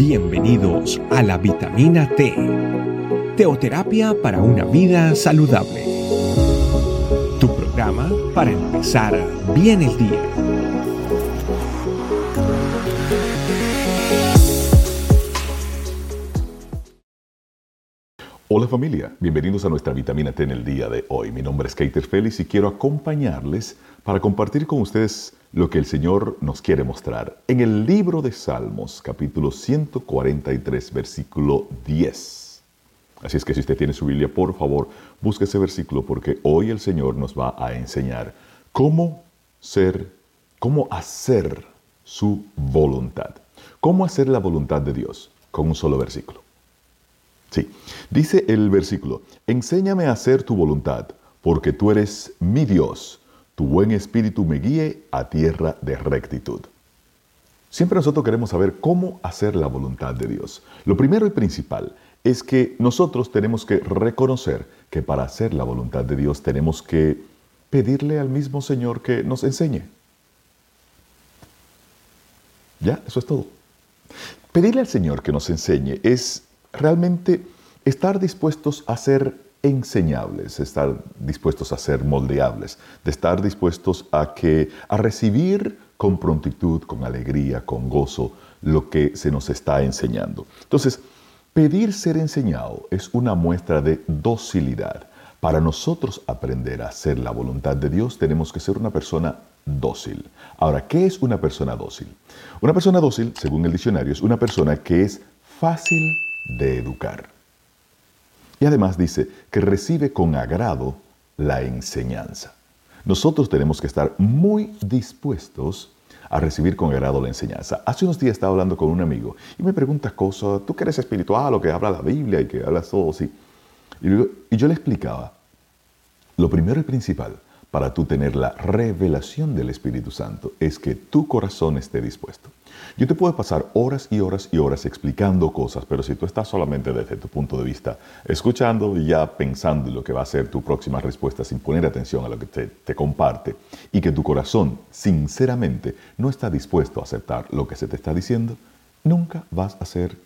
Bienvenidos a la vitamina T, teoterapia para una vida saludable. Tu programa para empezar bien el día. Hola familia, bienvenidos a nuestra vitamina T en el día de hoy. Mi nombre es Keiter Félix y quiero acompañarles para compartir con ustedes lo que el Señor nos quiere mostrar. En el libro de Salmos, capítulo 143, versículo 10. Así es que si usted tiene su Biblia, por favor, busque ese versículo porque hoy el Señor nos va a enseñar cómo ser, cómo hacer su voluntad. ¿Cómo hacer la voluntad de Dios? Con un solo versículo. Sí, dice el versículo, enséñame a hacer tu voluntad, porque tú eres mi Dios tu buen espíritu me guíe a tierra de rectitud. Siempre nosotros queremos saber cómo hacer la voluntad de Dios. Lo primero y principal es que nosotros tenemos que reconocer que para hacer la voluntad de Dios tenemos que pedirle al mismo Señor que nos enseñe. Ya, eso es todo. Pedirle al Señor que nos enseñe es realmente estar dispuestos a ser enseñables, estar dispuestos a ser moldeables, de estar dispuestos a que a recibir con prontitud, con alegría, con gozo lo que se nos está enseñando. Entonces, pedir ser enseñado es una muestra de docilidad. Para nosotros aprender a hacer la voluntad de Dios tenemos que ser una persona dócil. Ahora, ¿qué es una persona dócil? Una persona dócil, según el diccionario, es una persona que es fácil de educar. Y además dice que recibe con agrado la enseñanza. Nosotros tenemos que estar muy dispuestos a recibir con agrado la enseñanza. Hace unos días estaba hablando con un amigo y me pregunta cosas, tú que eres espiritual o que habla la Biblia y que hablas todo así. Y yo le explicaba, lo primero y principal para tú tener la revelación del Espíritu Santo es que tu corazón esté dispuesto. Yo te puedo pasar horas y horas y horas explicando cosas, pero si tú estás solamente desde tu punto de vista escuchando y ya pensando en lo que va a ser tu próxima respuesta sin poner atención a lo que te, te comparte y que tu corazón sinceramente no está dispuesto a aceptar lo que se te está diciendo, nunca vas a ser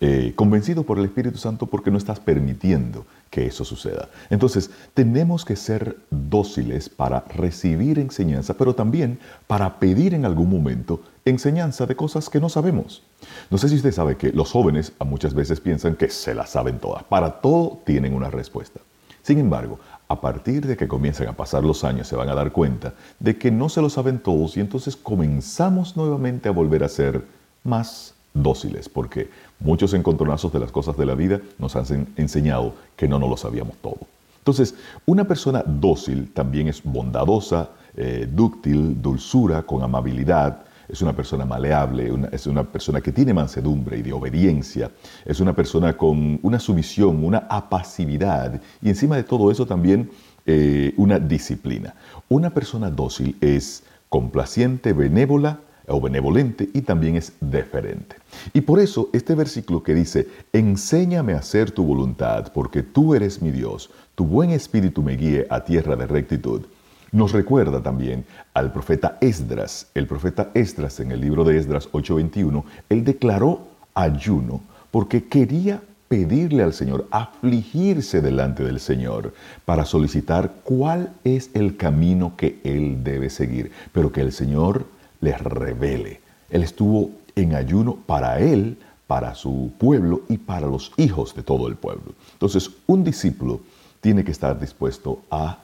eh, convencido por el Espíritu Santo porque no estás permitiendo que eso suceda. Entonces, tenemos que ser dóciles para recibir enseñanza, pero también para pedir en algún momento enseñanza de cosas que no sabemos. No sé si usted sabe que los jóvenes muchas veces piensan que se las saben todas. Para todo tienen una respuesta. Sin embargo, a partir de que comiencen a pasar los años se van a dar cuenta de que no se lo saben todos y entonces comenzamos nuevamente a volver a ser más dóciles, porque muchos encontronazos de las cosas de la vida nos han enseñado que no nos lo sabíamos todo. Entonces, una persona dócil también es bondadosa, eh, dúctil, dulzura, con amabilidad, es una persona maleable, es una persona que tiene mansedumbre y de obediencia, es una persona con una sumisión, una apacividad y encima de todo eso también eh, una disciplina. Una persona dócil es complaciente, benévola, o benevolente y también es deferente. Y por eso este versículo que dice, enséñame a hacer tu voluntad, porque tú eres mi Dios, tu buen espíritu me guíe a tierra de rectitud, nos recuerda también al profeta Esdras. El profeta Esdras en el libro de Esdras 8:21, él declaró ayuno porque quería pedirle al Señor, afligirse delante del Señor para solicitar cuál es el camino que él debe seguir, pero que el Señor les revele. Él estuvo en ayuno para él, para su pueblo y para los hijos de todo el pueblo. Entonces, un discípulo tiene que estar dispuesto a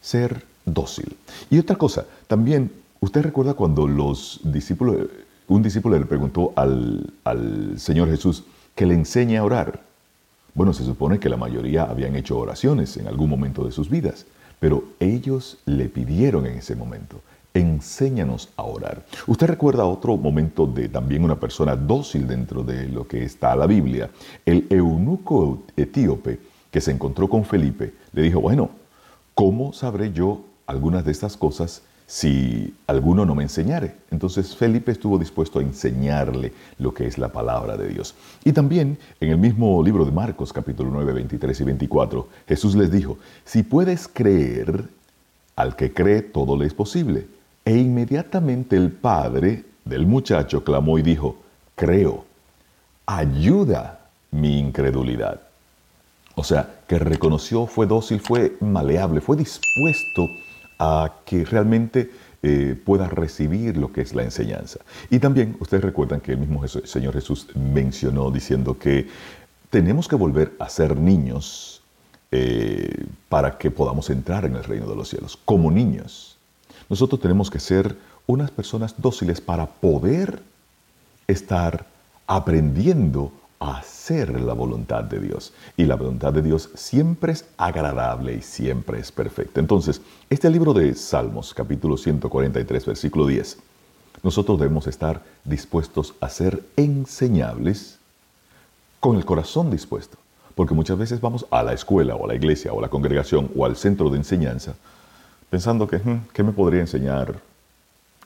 ser dócil. Y otra cosa, también, usted recuerda cuando los discípulos, un discípulo le preguntó al, al Señor Jesús que le enseñe a orar. Bueno, se supone que la mayoría habían hecho oraciones en algún momento de sus vidas, pero ellos le pidieron en ese momento, enséñanos a orar. Usted recuerda otro momento de también una persona dócil dentro de lo que está la Biblia. El eunuco etíope que se encontró con Felipe le dijo, bueno, ¿cómo sabré yo algunas de estas cosas si alguno no me enseñare? Entonces Felipe estuvo dispuesto a enseñarle lo que es la palabra de Dios. Y también en el mismo libro de Marcos capítulo 9, 23 y 24, Jesús les dijo, si puedes creer, al que cree todo le es posible. E inmediatamente el padre del muchacho clamó y dijo, creo, ayuda mi incredulidad. O sea, que reconoció, fue dócil, fue maleable, fue dispuesto a que realmente eh, pueda recibir lo que es la enseñanza. Y también ustedes recuerdan que el mismo Señor Jesús mencionó diciendo que tenemos que volver a ser niños eh, para que podamos entrar en el reino de los cielos, como niños. Nosotros tenemos que ser unas personas dóciles para poder estar aprendiendo a hacer la voluntad de Dios. Y la voluntad de Dios siempre es agradable y siempre es perfecta. Entonces, este libro de Salmos, capítulo 143, versículo 10, nosotros debemos estar dispuestos a ser enseñables con el corazón dispuesto. Porque muchas veces vamos a la escuela o a la iglesia o a la congregación o al centro de enseñanza pensando que, hmm, ¿qué me podría enseñar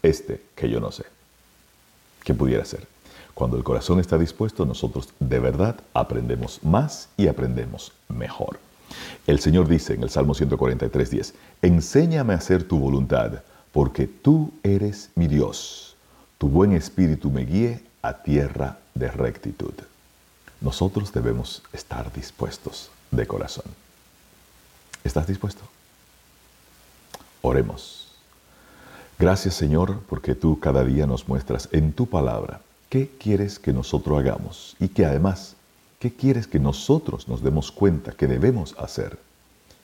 este que yo no sé? ¿Qué pudiera ser? Cuando el corazón está dispuesto, nosotros de verdad aprendemos más y aprendemos mejor. El Señor dice en el Salmo 143, Enséñame a hacer tu voluntad, porque tú eres mi Dios. Tu buen espíritu me guíe a tierra de rectitud. Nosotros debemos estar dispuestos de corazón. ¿Estás dispuesto? Oremos. Gracias Señor, porque tú cada día nos muestras en tu palabra qué quieres que nosotros hagamos y que además, qué quieres que nosotros nos demos cuenta que debemos hacer.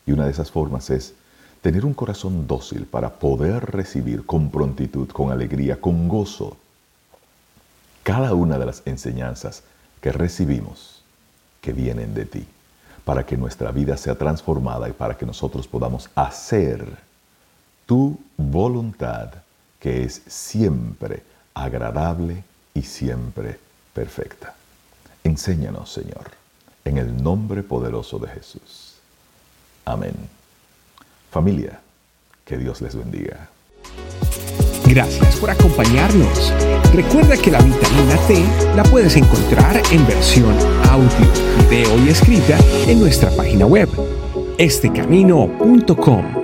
Y una de esas formas es tener un corazón dócil para poder recibir con prontitud, con alegría, con gozo, cada una de las enseñanzas que recibimos que vienen de ti, para que nuestra vida sea transformada y para que nosotros podamos hacer tu voluntad que es siempre agradable y siempre perfecta. Enséñanos, Señor, en el nombre poderoso de Jesús. Amén. Familia, que Dios les bendiga. Gracias por acompañarnos. Recuerda que la vitamina T la puedes encontrar en versión audio, video y escrita en nuestra página web, estecamino.com.